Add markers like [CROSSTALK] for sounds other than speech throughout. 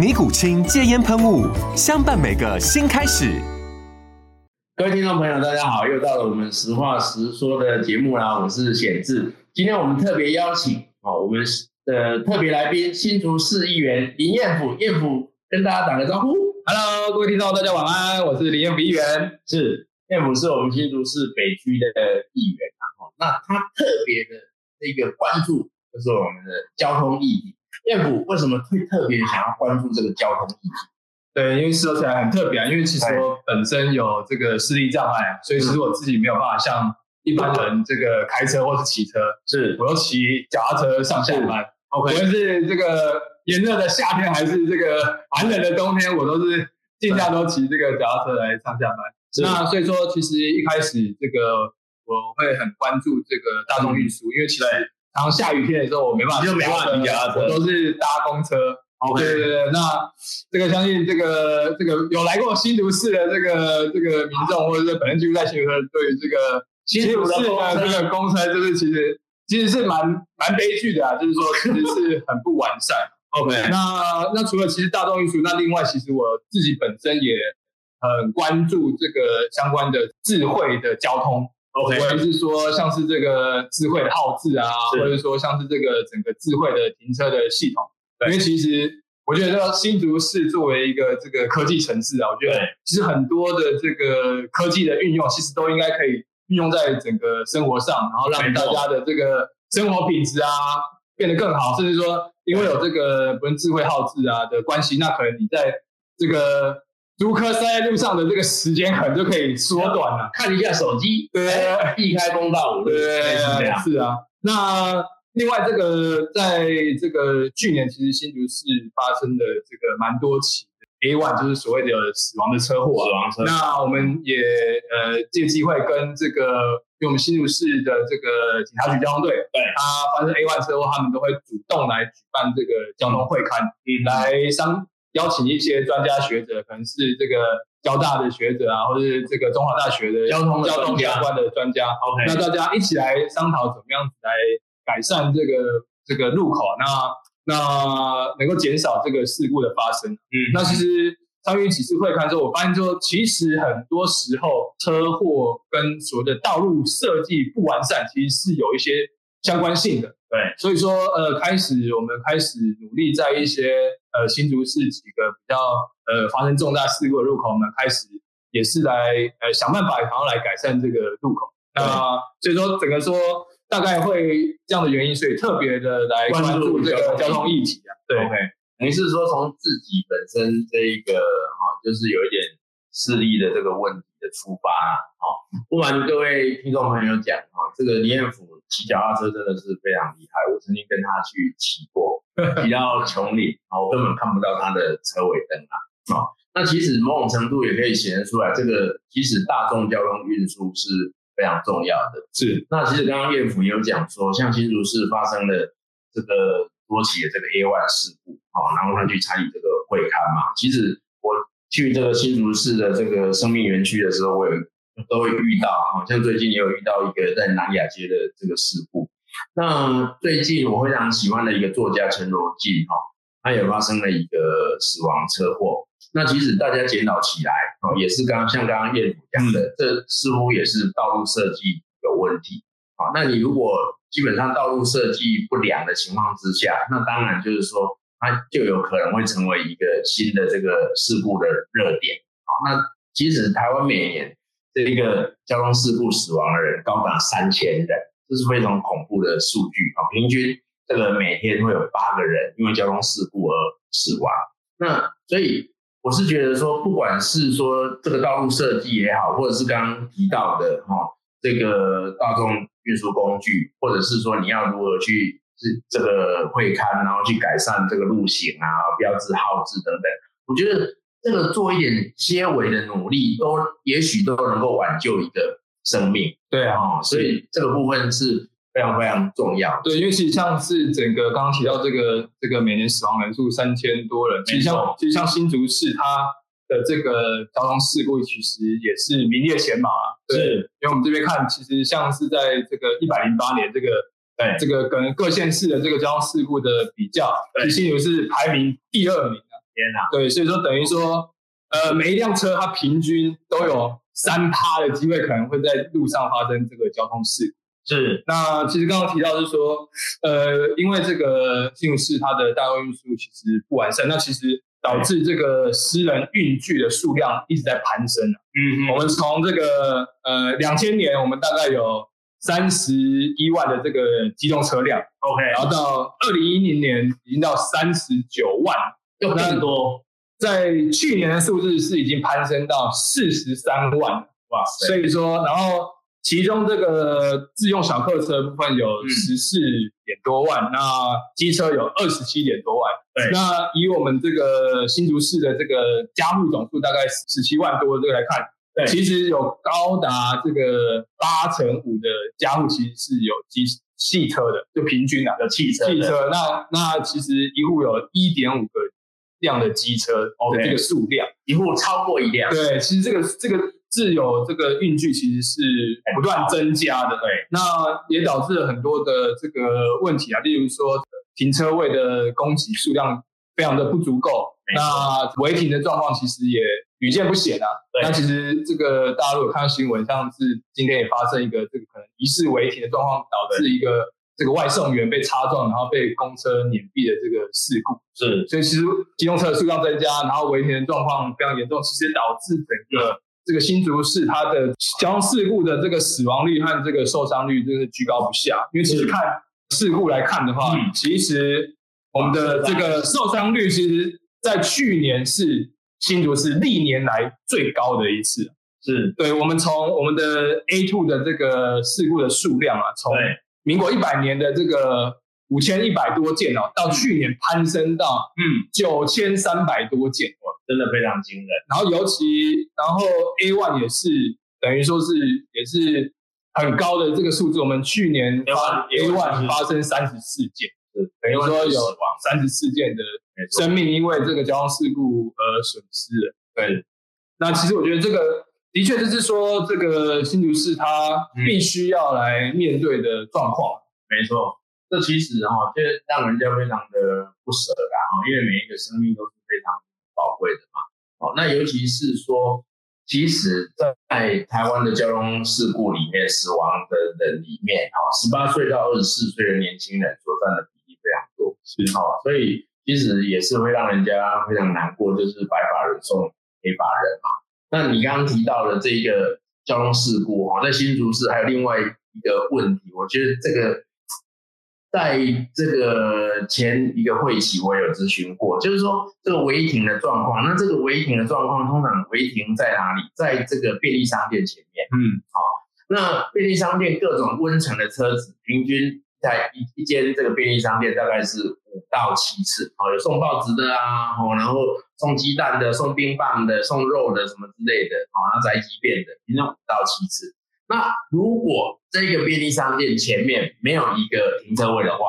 尼古清戒烟喷雾，相伴每个新开始。各位听众朋友，大家好，又到了我们实话实说的节目啦。我是显志，今天我们特别邀请啊我们的特别来宾新竹市议员林彦甫，彦甫跟大家打个招呼。Hello，各位听众，大家晚安，我是林彦甫议员。是彦甫是我们新竹市北区的议员啊。那他特别的这个关注就是我们的交通议题。彦辅为什么会特别想要关注这个交通议题？对，因为说起来很特别啊，因为其实我本身有这个视力障碍，所以其实我自己没有办法像一般人这个开车或是骑车，是我都骑脚踏车上下班。OK，无论是这个炎热的夏天还是这个寒冷的冬天，我都是尽量都骑这个脚踏车来上下班。那所以说，其实一开始这个我会很关注这个大众运输，因为其实。然后下雨天的时候，我没办法，就没办法骑脚踏车，我都是搭公车。OK，对对对，那这个相信这个这个有来过新竹市的这个这个民众，或者是本身居住在新竹市，对于这个新竹市的这个公车，就是其实其实是蛮蛮悲剧的啊，就是说其实是很不完善。[LAUGHS] OK，那那除了其实大众运输，那另外其实我自己本身也很关注这个相关的智慧的交通。OK，或者是说像是这个智慧的号志啊，或者说像是这个整个智慧的停车的系统，因为其实我觉得新竹市作为一个这个科技城市啊，我觉得其实很多的这个科技的运用，其实都应该可以运用在整个生活上，然后让大家的这个生活品质啊变得更好，甚至说因为有这个不智慧号志啊的关系，那可能你在这个。租客塞在路上的这个时间可能就可以缩短了，[LAUGHS] 看一下手机，对，避开公道五，对，是啊。那另外这个在这个去年，其实新竹市发生的这个蛮多起 A one，就是所谓的死亡的车祸，死亡车。那我们也呃借机会跟这个，因为我们新竹市的这个警察局交通队，对，他发生 A one 车祸，他们都会主动来举办这个交通会刊，嗯，来商。邀请一些专家学者，可能是这个交大的学者啊，或者是这个中华大学的交通交通相关的专家。OK，那大家一起来商讨怎么样子来改善这个这个路口，那那能够减少这个事故的发生。嗯，那其实参与几次会勘之后，我发现说，其实很多时候车祸跟所谓的道路设计不完善，其实是有一些相关性的。对，所以说，呃，开始我们开始努力在一些呃新竹市几个比较呃发生重大事故的路口，我们开始也是来呃想办法，然后来改善这个路口。那所以说，整个说大概会这样的原因，所以特别的来关注这个交通议题啊。对，OK，等于是说从自己本身这一个哈，就是有一点视力的这个问题的出发啊。好，不瞒各位听众朋友讲啊，这个李彦甫。骑脚踏车真的是非常厉害，我曾经跟他去骑过，[LAUGHS] 骑到琼岭啊我根本看不到他的车尾灯啊。哦，那其实某种程度也可以显示出来，这个其实大众交通运输是非常重要的。是，那其实刚刚彦甫也有讲说，像新竹市发生了这个多起的这个 A1 事故，好，然后他去参与这个会勘嘛。其实我去这个新竹市的这个生命园区的时候，我有。都会遇到，好像最近也有遇到一个在南雅街的这个事故。那最近我非常喜欢的一个作家陈罗静，哈，他也发生了一个死亡车祸。那其实大家检讨起来，哦，也是刚像刚刚彦辅讲的，这似乎也是道路设计有问题。啊，那你如果基本上道路设计不良的情况之下，那当然就是说，它就有可能会成为一个新的这个事故的热点。好，那其实台湾每年这一个交通事故死亡的人高达三千人，这是非常恐怖的数据啊！平均这个每天会有八个人因为交通事故而死亡。那所以我是觉得说，不管是说这个道路设计也好，或者是刚刚提到的哈，这个大众运输工具，或者是说你要如何去这这个会勘，然后去改善这个路型啊、标志号志等等，我觉得。这个做一点些微的努力，都也许都能够挽救一个生命。对啊，所以这个部分是非常非常重要。对，因为其实像是整个刚刚提到这个这个每年死亡人数三千多人，其实像其实像新竹市它的这个交通事故其实也是名列前茅啊。是，因为我们这边看，其实像是在这个一百零八年这个对这个跟各县市的这个交通事故的比较，其实新竹是排名第二名的。天哪，对，所以说等于说，呃，每一辆车它平均都有三趴的机会可能会在路上发生这个交通事故。是，那其实刚刚提到是说，呃，因为这个新竹市它的大众运输其实不完善，那其实导致这个私人运具的数量一直在攀升。嗯嗯，我们从这个呃两千年，我们大概有三十一万的这个机动车辆，OK，然后到二零一零年已经到三十九万。又更多，在去年的数字是已经攀升到四十三万，哇！所以说，然后其中这个自用小客车部分有十四点多万，嗯、那机车有二十七点多万。对，那以我们这个新竹市的这个加户总数大概十七万多这个来看，对，其实有高达这个八成五的家户其实是有机汽车的，就平均啊，有汽车，汽车。那那其实一户有一点五个。辆的机车哦这个数量一户超过一辆。对，其实这个这个自有这个运具其实是不断增加的。对，那也导致了很多的这个问题啊，例如说停车位的供给数量非常的不足够，那违停的状况其实也屡见不鲜啊。对，那其实这个大家如果看到新闻，像是今天也发生一个这个可能疑似违停的状况，导致一个。这个外送员被擦撞，然后被公车碾毙的这个事故，是，所以其实机动车的数量增加，然后违停的状况非常严重，其实导致整个这个新竹市它的交通事故的这个死亡率和这个受伤率就是居高不下。因为其实看事故来看的话，嗯、其实我们的这个受伤率，其实在去年是新竹市历年来最高的一次。是，对，我们从我们的 A two 的这个事故的数量啊，从民国一百年的这个五千一百多件哦，到去年攀升到嗯九千三百多件，哇，真的非常惊人。然后尤其，然后 A one 也是等于说是也是很高的这个数字。我们去年发 A one 发生三十四件，等于说有三十四件的生命因为这个交通事故而损失了。对，那其实我觉得这个。的确，就是说，这个新竹市它必须要来面对的状况。嗯、没错，这其实哈，就让人家非常的不舍的哈，因为每一个生命都是非常宝贵的嘛。哦，那尤其是说，其实在台湾的交通事故里面，死亡的人里面，哈，十八岁到二十四岁的年轻人所占的比例非常多，是哈，所以其实也是会让人家非常难过，就是白发人送黑发人嘛。那你刚刚提到的这个交通事故哈，在新竹市还有另外一个问题，我觉得这个在这个前一个会期我有咨询过，就是说这个违停的状况。那这个违停的状况通常违停在哪里？在这个便利商店前面。嗯，好，那便利商店各种温层的车子，平均在一一间这个便利商店大概是五到七次，哦，有送报纸的啊，哦，然后。送鸡蛋的、送冰棒的、送肉的什么之类的，哦，然后宅急便的，一共五到七次。那如果这个便利商店前面没有一个停车位的话，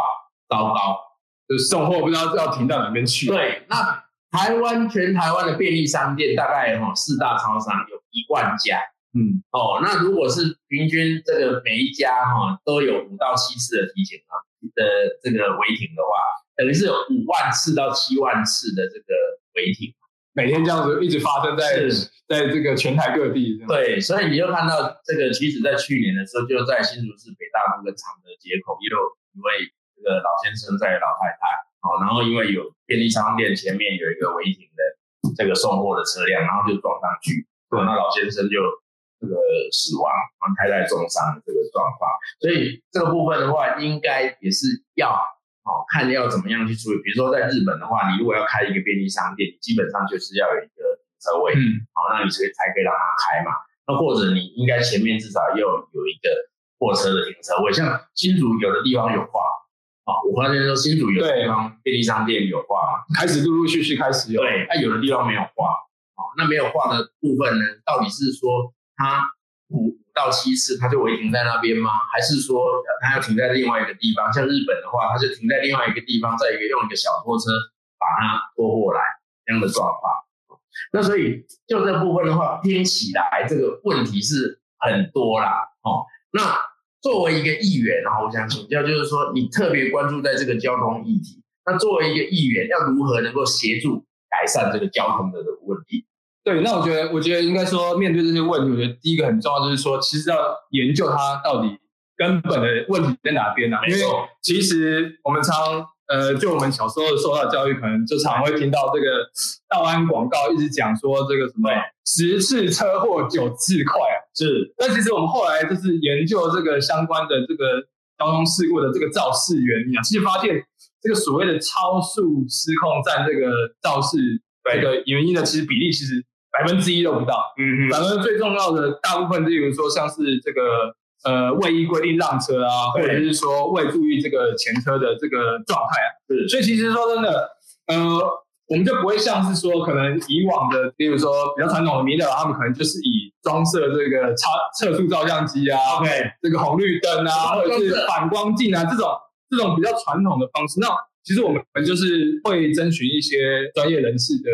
糟糕，就是送货不知道要停到哪边去。对，那台湾全台湾的便利商店大概哈四大超商有一万家，嗯，哦，那如果是平均这个每一家哈都有五到七次的提醒啊的这个违停的话，等于是有五万次到七万次的这个。违停，每天这样子一直发生在在这个全台各地。对，所以你就看到这个，其实，在去年的时候，就在新竹市北大路跟常德街口，也有一位这个老先生在老太太，哦，然后因为有便利商店前面有一个违停的这个送货的车辆，然后就撞上去，对，那老先生就这个死亡，太太重伤的这个状况。所以这个部分的话，应该也是要哦，看要怎么样去处理。比如说在日本的话，你如果要开一个便利商店，你基本上就是要有一个停车位，嗯，好，那你才才可以让它开嘛。那或者你应该前面至少要有一个货车的停车位，像新竹有的地方有画。我发现说新竹有的地方便利商店有画嘛，开始陆陆续续开始有。对，那、啊、有的地方没有画。哦，那没有画的部分呢，到底是说他五到七次他就会停在那边吗？还是说他要停在另外一个地方？像日本的话，他就停在另外一个地方，再一个用一个小拖车把它拖过来这样的状况。那所以就这部分的话，听起来这个问题是很多啦。哦，那。作为一个议员，然后我想请教，就是说你特别关注在这个交通议题，那作为一个议员，要如何能够协助改善这个交通的问题？对，那我觉得，我觉得应该说，面对这些问题，我觉得第一个很重要就是说，其实要研究它到底根本的问题在哪边呢、啊？因为其实我们常。呃，就我们小时候受到的教育，可能就常会听到这个道安广告一直讲说这个什么十次车祸九次快啊，是。但其实我们后来就是研究这个相关的这个交通事故的这个肇事原因啊，其实发现这个所谓的超速失控占这个肇事这个原因的其实比例其实百分之一都不到。嗯嗯。反而最重要的大部分，例如说像是这个。呃，未依规定让车啊，或者是说未注意这个前车的这个状态啊，是。所以其实说真的，呃，我们就不会像是说可能以往的，例如说比较传统的迷的，他们可能就是以装设这个超测速照相机啊，OK，这个红绿灯啊，或者是反光镜啊这种这种比较传统的方式。那其实我们就是会征询一些专业人士的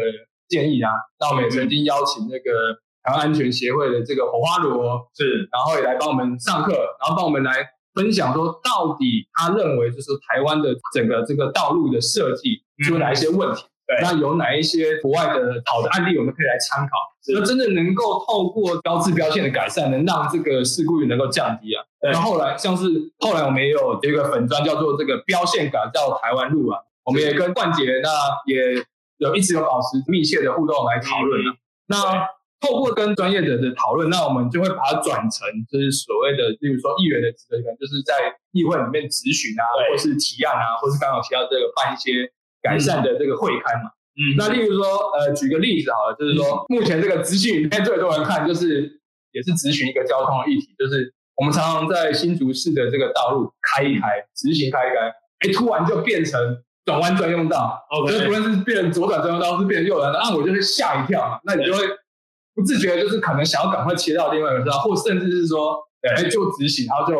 建议啊。那我们也曾经邀请那个。台湾安全协会的这个火花罗是，然后也来帮我们上课，然后帮我们来分享说，到底他认为就是台湾的整个这个道路的设计出了哪一些问题？对，那有哪一些国外的好的案例我们可以来参考？那真的能够透过标志标线的改善，能让这个事故率能够降低啊？那后来像是后来我们也有这个粉专叫做这个标线改造台湾路啊，我们也跟冠杰那也有一直有保持密切的互动来讨论啊，那。透过跟专业者的讨论，那我们就会把它转成就是所谓的，例如说议员的职责，就是在议会里面质询啊，或是提案啊，或是刚好提到这个办一些改善的这个会刊嘛。嗯，那例如说，呃，举个例子好了，就是说目前这个资讯里面最多人看，就是也是质询一个交通的议题，就是我们常常在新竹市的这个道路开一开，直行开一开，哎，突然就变成转弯专用道，哦，就是不论是变左转专用道，或是变右转道，那我就会吓一跳嘛，那你就会。不自觉就是可能想要赶快切到另外一个车道，或甚至是说，哎，就直行，然后就，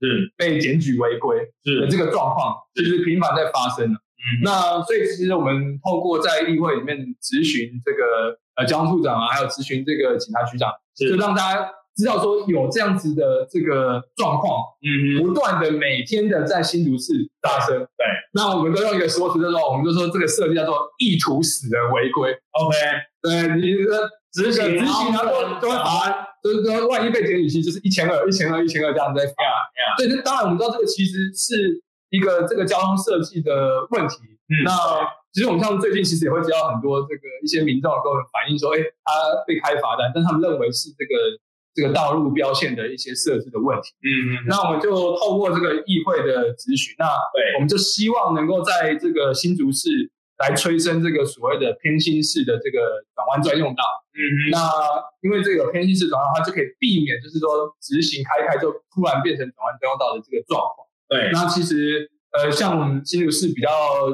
是。被检举违规，是。的这个状况，其实频繁在发生了。嗯，那所以其实我们透过在议会里面咨询这个呃交通处长啊，还有咨询这个警察局长，就让大家知道说有这样子的这个状况，嗯，不断的每天的在新竹市发生。对，那我们都用一个说辞的时候，我们就说这个设计叫做意图使人违规。OK，对，你的。执行执行，然后都都会罚，就是说万一被检举，就是一千二、一千二、一千二这样子在罚。对，那当然我们知道这个其实是一个这个交通设计的问题。嗯，那其实我们像最近其实也会接到很多这个一些民众跟我们反映说，哎，他被开罚单，但他们认为是这个这个道路标线的一些设置的问题。嗯嗯，那我们就透过这个议会的咨询，那对，我们就希望能够在这个新竹市。来催生这个所谓的偏心式的这个转弯专用道。嗯嗯，那因为这个偏心式转弯，它就可以避免，就是说直行开开就突然变成转弯专用道的这个状况。对，那其实呃，像我们新竹市比较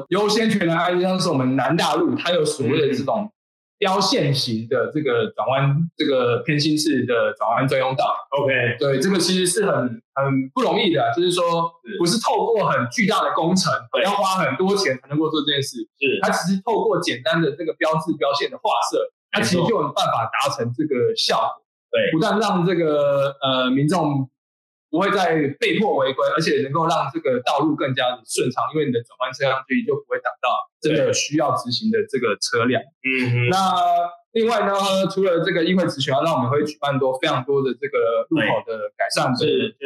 优先权的案例，像是我们南大路，它有所谓的这种。标线型的这个转弯，这个偏心式的转弯专用道，OK，对，这个其实是很很不容易的，就是说不是透过很巨大的工程，要花很多钱才能够做这件事，是。它其实透过简单的这个标志标线的画设，它其实就有办法达成这个效果，对，不但让这个呃民众。不会再被迫违规，而且能够让这个道路更加的顺畅，因为你的转弯车辆距离就不会挡到真的需要直行的这个车辆。嗯嗯。那另外呢，除了这个议会质询，那我们会举办多非常多的这个路口的改善的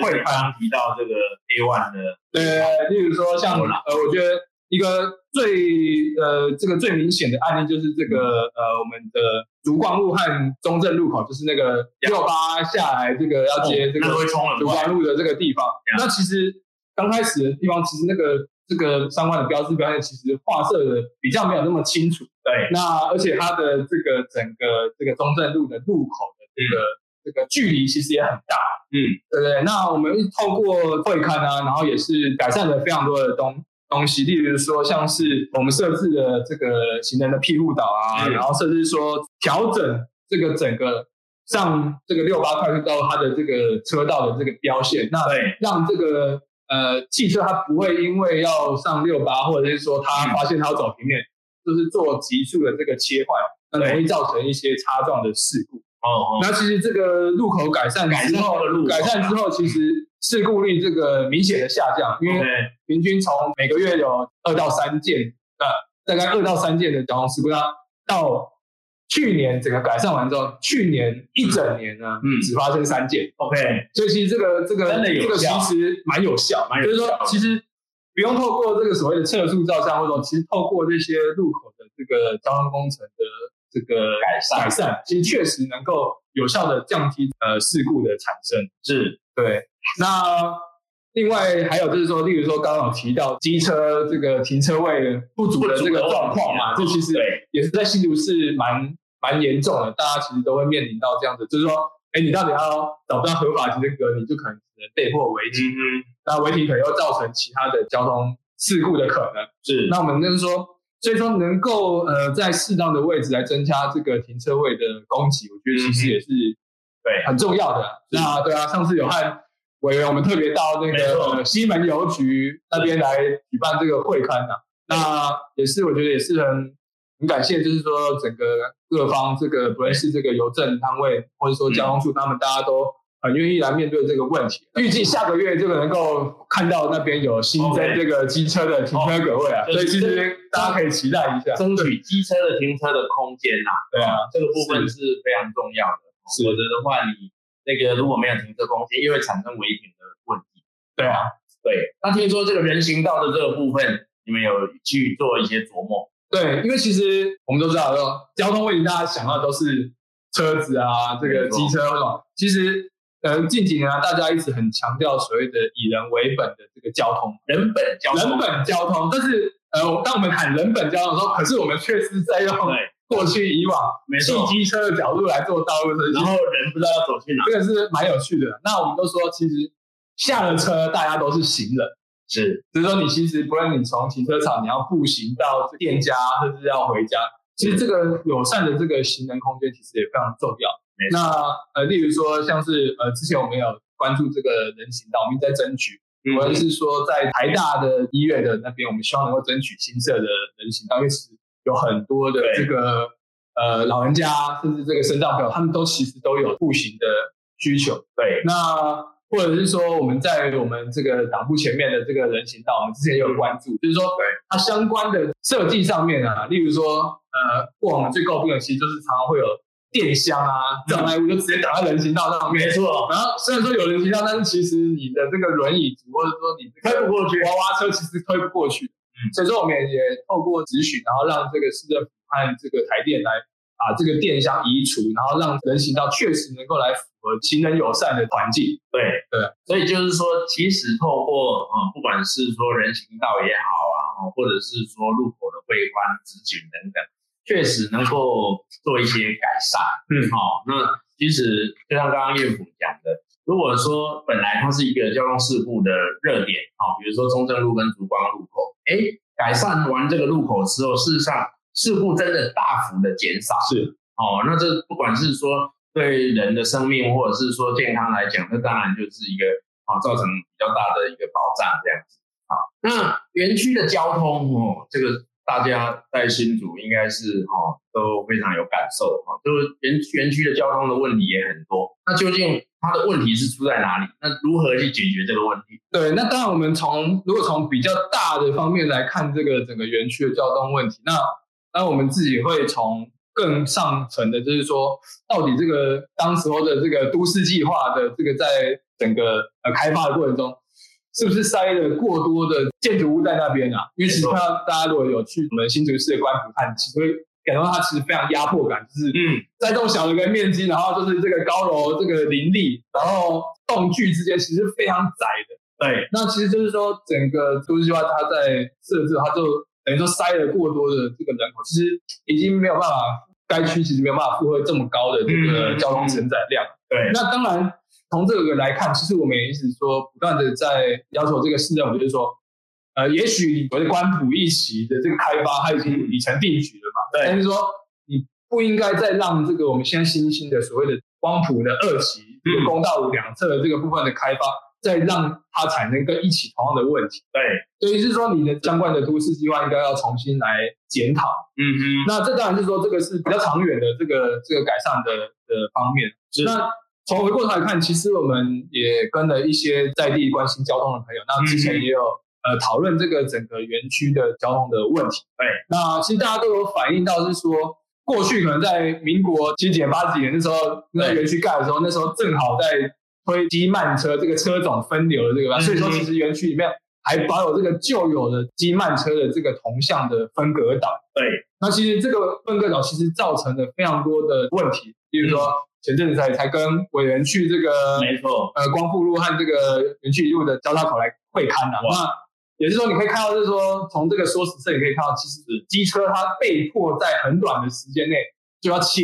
会，刚刚提到这个 A one 的，对，例如说像呃，我觉得一个最呃这个最明显的案例就是这个呃我们的竹光路和中正路口，就是那个六八下来这个要接这个竹光路的这个地方。那其实刚开始的地方，其实那个这个相关的标志标线其实画色的比较没有那么清楚。对，那而且它的这个整个这个中正路的路口的这个、嗯、这个距离其实也很大。嗯，对不对？那我们透过会勘啊，然后也是改善了非常多的东东西，例如说像是我们设置的这个行人的庇护岛啊，嗯、然后甚至说调整这个整个上这个六八快速道它的这个车道的这个标线，那让这个呃汽车它不会因为要上六八，或者是说它发现它要走平面，嗯、就是做急速的这个切换，那容易造成一些擦撞的事故。哦，哦，那其实这个路口改善之后，改善之后，其实事故率这个明显的下降，因为平均从每个月有二到三件，呃，大概二到三件的交通事故，那到去年整个改善完之后，去年一整年呢，嗯，只发生三件。OK，所以其实这个这个真的有效，这个其实蛮有效，蛮有效。就是说，其实不用透过这个所谓的测速照相，或者说其实透过这些路口的这个交通工程的。这个改善改善，其实确实能够有效的降低呃事故的产生。是，对。那另外还有就是说，例如说刚刚有提到机车这个停车位不足的这个状况嘛，这其实也是在新竹市蛮蛮严重的，大家其实都会面临到这样子，就是说，哎，你到底要找不到合法停车格，你就可能只能被迫违停。嗯。那违停可能又造成其他的交通事故的可能。是。那我们就是说。所以说，能够呃在适当的位置来增加这个停车位的供给，我觉得其实也是对。很重要的。那对啊，上次有和委员我们特别到那个西门邮局那边来举办这个会刊的，那也是我觉得也是很很感谢，就是说整个各方这个不论是这个邮政单位或者说交通处，他们大家都。很愿意来面对这个问题，预计下个月就能够看到那边有新增这个机车的停车格位啊，所以其实大家可以期待一下，争取机车的停车的空间呐。对啊，这个部分是非常重要的。否则的话，你那个如果没有停车空间，又会产生违停的问题。对啊，对。那听说这个人行道的这个部分，你们有去做一些琢磨？对，因为其实我们都知道，说交通问题，大家想到都是车子啊，这个机车其实。呃，近几年啊，大家一直很强调所谓的以人为本的这个交通，人本交通，人本交通。但是，呃，当我们喊人本交通的时候，可是我们确实在用 [LAUGHS] 过去以往汽机车的角度来做道路设计，然后人不知道要走去哪，这个是蛮有趣的。那我们都说，其实下了车，大家都是行人，是，就是说你其实不论你从停车场，你要步行到店家，甚至要回家，其实这个友善的这个行人空间，其实也非常重要。那呃，例如说，像是呃，之前我们有关注这个人行道，我们在争取，或者是说在台大的医院的那边，我们希望能够争取新设的人行道，因为是有很多的这个呃老人家，甚至这个身障朋友，他们都其实都有步行的需求。对，那或者是说我们在我们这个党部前面的这个人行道，我们之前也有关注，就是说它相关的设计上面啊，例如说呃，过往最诟病的其实就是常常会有。电箱啊，障碍物就直接挡在人行道上面。没错。然后虽然说有人行道，但是其实你的这个轮椅族或者说你推不过去，娃娃车其实推不过去。嗯。所以说我们也透过咨询，然后让这个市政府和这个台电来把这个电箱移除，然后让人行道确实能够来符合行人友善的环境。对对。所以就是说，其实透过啊，不管是说人行道也好啊，或者是说路口的会宽、质询等等。确实能够做一些改善，嗯，好、哦，那其实就像刚刚彦辅讲的，如果说本来它是一个交通事故的热点，啊、哦，比如说中正路跟竹光路口，哎，改善完这个路口之后，事实上事故真的大幅的减少，是，哦，那这不管是说对人的生命或者是说健康来讲，那当然就是一个啊、哦，造成比较大的一个保障这样子，好，那园区的交通哦，这个。大家在新竹应该是哈都非常有感受哈，就是园园区的交通的问题也很多。那究竟它的问题是出在哪里？那如何去解决这个问题？对，那当然我们从如果从比较大的方面来看这个整个园区的交通问题，那那我们自己会从更上层的，就是说到底这个当时候的这个都市计划的这个在整个呃开发的过程中，是不是塞了过多的建筑物在那边啊？因为其实看到大家如果有去我们新竹市的官埔看，其实会感觉到它其实非常压迫感，就是嗯，在这么小的一个面积，然后就是这个高楼这个林立，然后栋距之间其实非常窄的。对，那其实就是说整个都市计划它在设置，它就等于说塞了过多的这个人口，其实已经没有办法，该区其实没有办法负荷这么高的这个交通承载量。对，那当然。从这个来看，其实我们也一直说，不断的在要求这个市政府，就是说，呃，也许我的官埔一期的这个开发，它已经已成定局了嘛。对。但是说，你不应该再让这个我们现在新兴的所谓的光谱的二期，这个公道五两侧的这个部分的开发，再让它产生跟一起同样的问题。对。所以是说，你的相关的都市计划应该要重新来检讨。嗯嗯。那这当然是说，这个是比较长远的这个这个改善的的方面。是。那。从回过头来看，其实我们也跟了一些在地关心交通的朋友，那之前也有呃讨论这个整个园区的交通的问题。对，那其实大家都有反映到是说，过去可能在民国七几年、八几年那时候，那园区盖的时候，那时候正好在推机慢车这个车种分流的这个，所以说其实园区里面还保有这个旧有的机慢车的这个同向的分隔岛。对，那其实这个分隔岛其实造成了非常多的问题，比如说。前阵子才才跟委员去这个，没错，呃，光复路和这个园区一路的交叉口来会勘的。那也是说，你可以看到，就是说，从这个缩时摄影可以看到，其实机车它被迫在很短的时间内就要切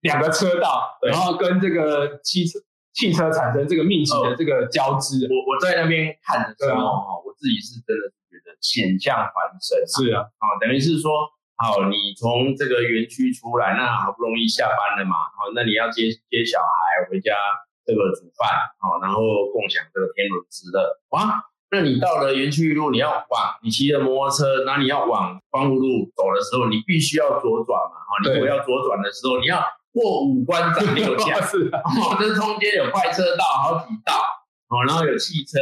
两个车道，然后跟这个汽车汽车产生这个密集的这个交织。我我在那边看的时候，哈，我自己是真的觉得险象环生。是啊，啊，等于是说。好，你从这个园区出来，那好不容易下班了嘛，好，那你要接接小孩回家这个煮饭，好，然后共享这个天伦之乐。哇，那你到了园区一路，你要往你骑着摩托车，那你要往光复路走的时候，你必须要左转嘛，哈，你如果要左转的时候，你要过五关斩六将，[LAUGHS] 是这中间有快车道好几道，哦，然后有汽车，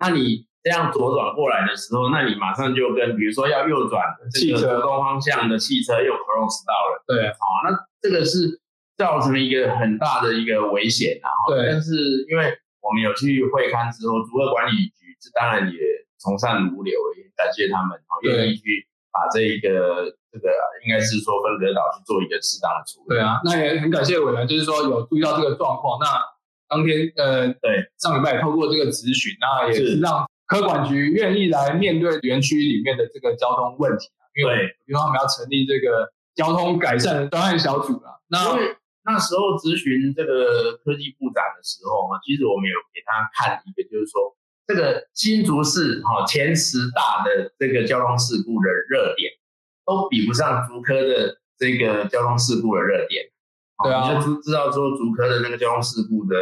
那你。这样左转过来的时候，那你马上就跟，比如说要右转这个左东方向的汽车又 cross 到了。对，好，那这个是造成了一个很大的一个危险啊。对，但是因为我们有去会勘之后，竹科管理局这当然也从善如流，也感谢他们啊，愿意去把这一个这个应该是说分隔岛去做一个适当的处理。对啊，那也很感谢委员，就是说有注意到这个状况。那当天呃，对，上礼拜也透过这个咨询，那也是让。科管局愿意来面对园区里面的这个交通问题啊，因为比如说我们要成立这个交通改善的专案小组啊。那那时候咨询这个科技部长的时候嘛，其实我们有给他看一个，就是说这个新竹市哈前十大的这个交通事故的热点，都比不上竹科的这个交通事故的热点。对啊，你就知知道说竹科的那个交通事故的。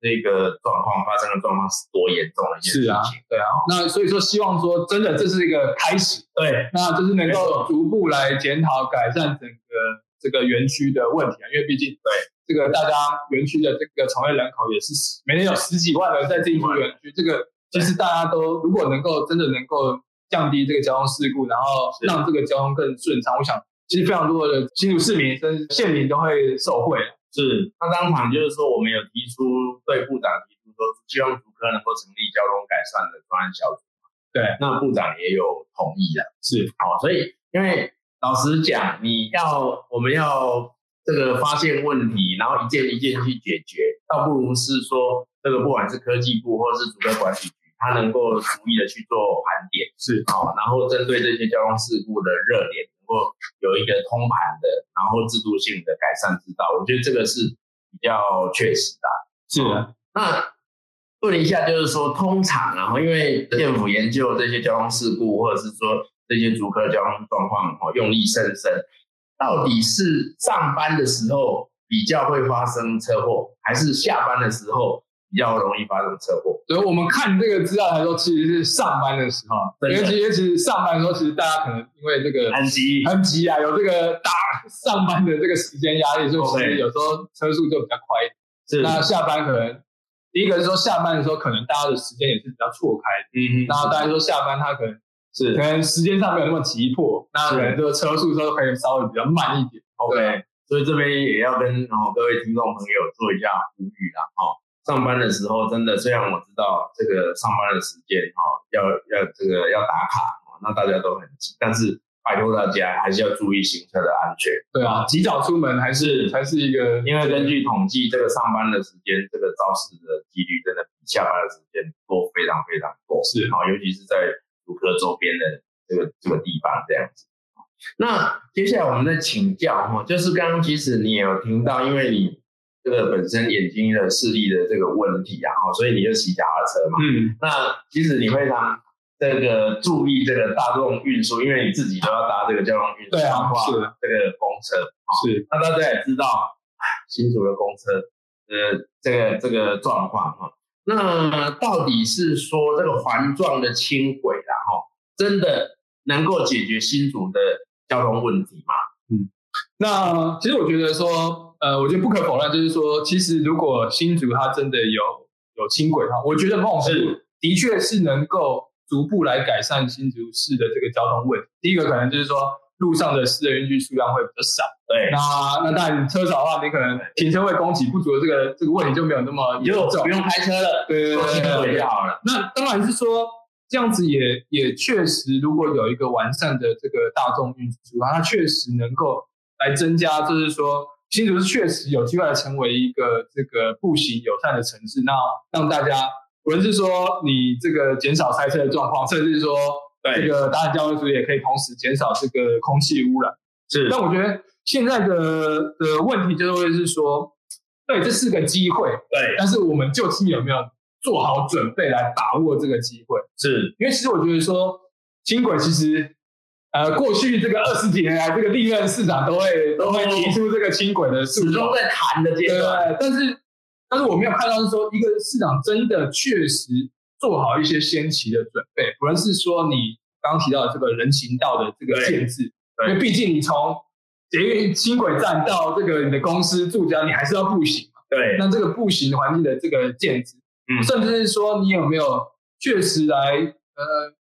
这个状况发生的状况是多严重的一件事情？是啊，对啊。那所以说，希望说真的这是一个开始，对，那就是能够逐步来检讨改善整个这个园区的问题啊。因为毕竟，对这个大家园区的这个从业人口也是每年有十几万人在进出园区，这个其实大家都如果能够真的能够降低这个交通事故，然后让这个交通更顺畅，我想其实非常多的新竹市民甚至县民都会受惠。是，那当场就是说，我们有提出对部长提出说，希望竹科能够成立交通改善的专案小组。对，那部长也有同意的。是，好，所以因为老实讲，你要我们要这个发现问题，然后一件一件去解决，倒不如是说，这个不管是科技部或是主科管理局，他能够逐一的去做盘点。是，好，然后针对这些交通事故的热点。能够有一个通盘的，然后制度性的改善之道，我觉得这个是比较确实的。是的，那问一下，就是说，通常然后因为政府研究这些交通事故，或者是说这些竹科交通状况，哦，用力甚深，到底是上班的时候比较会发生车祸，还是下班的时候？比较容易发生车祸，所以我们看这个资料来说，其实是上班的时候，因为其实其实上班的时候，其实大家可能因为这个很急，很急啊，有这个大上班的这个时间压力，所以其实有时候车速就比较快一点。是，那下班可能第一个是说下班的时候，可能大家的时间也是比较错开的。嗯嗯。然后大家说下班他可能是可能时间上没有那么急迫，那可能这个车速说可以稍微比较慢一点。OK，所以这边也要跟然后各位听众朋友做一下呼吁啦，哈。上班的时候，真的虽然我知道这个上班的时间哈，要要这个要打卡，那大家都很急，但是拜托大家还是要注意行车的安全。对啊，及早出门还是还是一个，因为根据统计，这个上班的时间，这个肇事的几率真的比下班的时间多非常非常多。是啊，尤其是在竹科周边的这个这个地方这样子。那接下来我们再请教哈，就是刚刚其实你也有听到，因为你这个本身眼睛的视力的这个问题啊，所以你就骑脚踏车嘛。嗯。那其实你非常这个注意这个大众运输，因为你自己都要搭这个交通运输，对啊，是这个公车。是。那大家也知道，新竹的公车呃这个这个状况哈，那到底是说这个环状的轻轨然后真的能够解决新竹的？交通问题吗，嗯，那其实我觉得说，呃，我觉得不可否认，就是说，其实如果新竹它真的有有轻轨的话，我觉得某种程度的确是能够逐步来改善新竹市的这个交通问题。第一个可能就是说，路上的私人运具数量会比较少，对，那那当然车少的话，你可能停车位供给不足的这个这个问题就没有那么严重，不用开车了，对对对，就好了。那当然是说。这样子也也确实，如果有一个完善的这个大众运输啊，它确实能够来增加，就是说新竹是确实有机会来成为一个这个步行友善的城市。那让大家无论是说你这个减少塞车的状况，甚至是说这个搭乘交通运输也可以同时减少这个空气污染。是。但我觉得现在的的问题就会是说，对，这是个机会，对，但是我们究竟有没有？做好准备来把握这个机会，是因为其实我觉得说轻轨其实，呃，过去这个二十几年来，这个历任市长都会都会提出这个轻轨的诉求，始终在谈的阶段。对，但是但是我没有看到是说一个市场真的确实做好一些先期的准备，不论是说你刚刚提到的这个人行道的这个建制，因为毕竟你从捷运轻轨站到这个你的公司住家，你还是要步行嘛。对，那这个步行环境的这个建制。甚至是说，你有没有确实来呃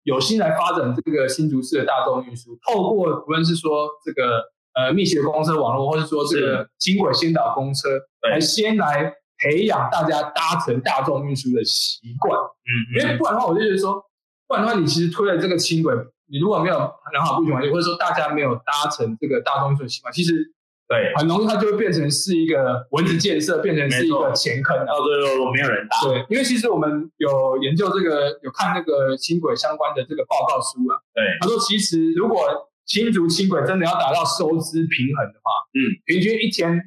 有心来发展这个新竹市的大众运输？透过不论是说这个呃密集的公车网络，或是说这个轻轨先导公车，来先来培养大家搭乘大众运输的习惯。嗯，因为不然的话，我就觉得说，不然的话，你其实推了这个轻轨，你如果没有良好不行环境，或者说大家没有搭乘这个大众运输的习惯，其实。对，很容易它就会变成是一个文字建设，变成是一个钱坑，到最后没有人搭。对，因为其实我们有研究这个，有看那个轻轨相关的这个报告书啊。对，他说其实如果新竹轻轨真的要达到收支平衡的话，嗯，平均一天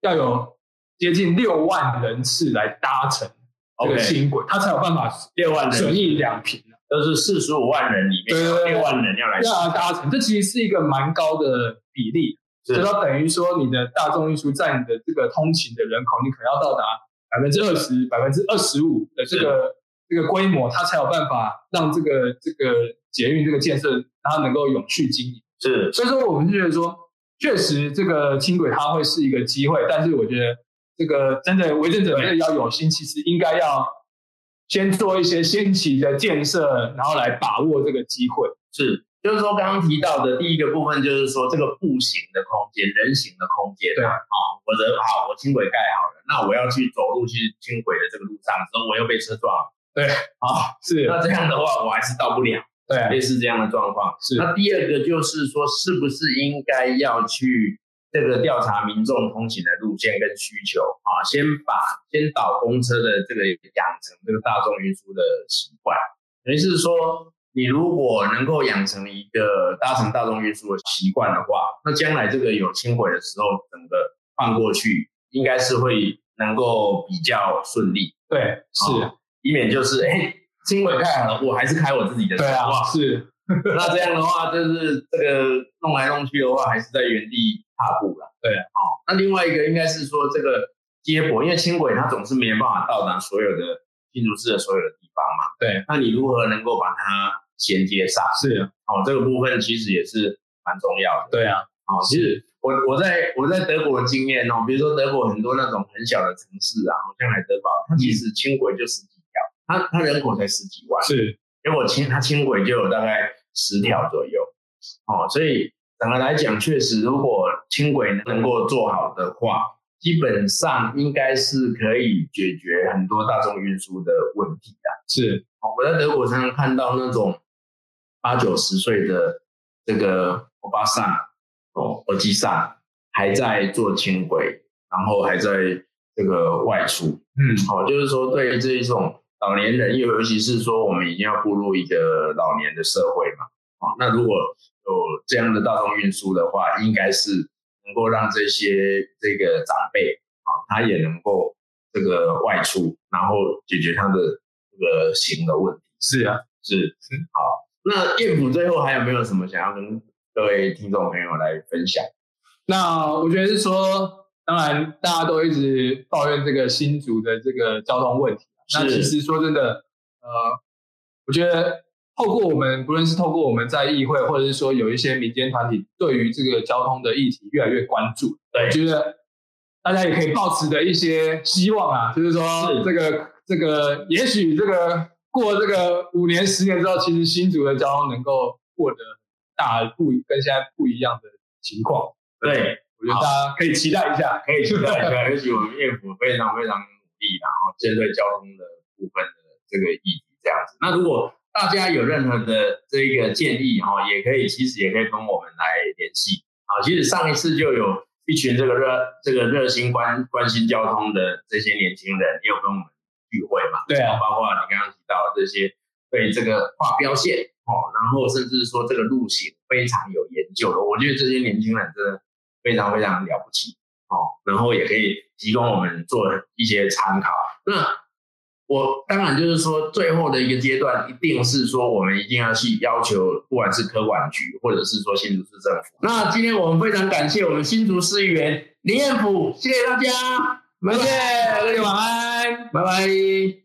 要有接近六万人次来搭乘这个轻轨，它才有办法六万人损益两平，都是四十五万人里面六万人要来要来搭乘，这其实是一个蛮高的比例。所以说等于说，你的大众运输占你的这个通勤的人口，你可能要到达百分之二十、百分之二十五的这个这个规模，它才有办法让这个这个捷运这个建设它能够永续经营。是，所以说我们就觉得说，确实这个轻轨它会是一个机会，但是我觉得这个真的为政者真的要有心，其实应该要先做一些先期的建设，然后来把握这个机会。是。就是说，刚刚提到的第一个部分，就是说这个步行的空间、人行的空间，对啊，我的好，我轻轨盖好了，那我要去走路去轻轨的这个路上的时候，我又被车撞了，对，啊，是，那这样的话，我还是到不了，对，类似这样的状况。是，那第二个就是说，是不是应该要去这个调查民众通行的路线跟需求啊？先把先导公车的这个养成这个大众运输的习惯，等于是说。你如果能够养成一个搭乘大众运输的习惯的话，那将来这个有轻轨的时候，整个换过去应该是会能够比较顺利。对，是，哦、以免就是哎，轻轨太好了，我还是开我自己的车。对啊，是。[LAUGHS] 那这样的话，就是这个弄来弄去的话，还是在原地踏步了。对，好、哦。那另外一个应该是说这个接驳，因为轻轨它总是没有办法到达所有的。新竹市的所有的地方嘛，对，那你如何能够把它衔接上？是哦，这个部分其实也是蛮重要的。对啊，哦，其实我我在我在德国的经验哦，比如说德国很多那种很小的城市啊，好像海德堡，它其实轻轨就十几条，它它人口才十几万，是，结果轻它轻轨就有大概十条左右，哦，所以整个来讲，确实如果轻轨能够做好的话，基本上应该是可以解决很多大众运输的问题的。是，我在德国常常看到那种八九十岁的这个欧巴桑哦，欧吉桑还在做轻轨，然后还在这个外出。嗯，好，就是说对于这一种老年人，尤尤其是说我们已经要步入一个老年的社会嘛，啊，那如果有这样的大众运输的话，应该是能够让这些这个长辈啊，他也能够这个外出，然后解决他的这个行的问题。是啊，是是。好，那叶甫最后还有没有什么想要跟各位听众朋友来分享？那我觉得是说，当然大家都一直抱怨这个新竹的这个交通问题。那其实说真的，呃，我觉得。透过我们，不论是透过我们在议会，或者是说有一些民间团体对于这个交通的议题越来越关注，对，我觉得大家也可以抱持的一些希望啊，就是说这个这个，也许这个过这个五年十年之后，其实新竹的交通能够获得大不跟现在不一样的情况。对，我觉得大家可以期待一下，可以期待一下。[LAUGHS] 也许我们业府非常非常努力，然后针对交通的部分的这个议题这样子。那如果大家有任何的这个建议哈，也可以，其实也可以跟我们来联系啊。其实上一次就有一群这个热这个热心关关心交通的这些年轻人，也有跟我们聚会嘛。对啊，包括你刚刚提到这些对这个画标线哦，然后甚至说这个路型非常有研究的，我觉得这些年轻人真的非常非常了不起哦。然后也可以提供我们做一些参考。那。我当然就是说，最后的一个阶段，一定是说我们一定要去要求，不管是科管局，或者是说新竹市政府。那今天我们非常感谢我们新竹市议员林彦甫，谢谢大家，拜拜，大家晚安，拜拜。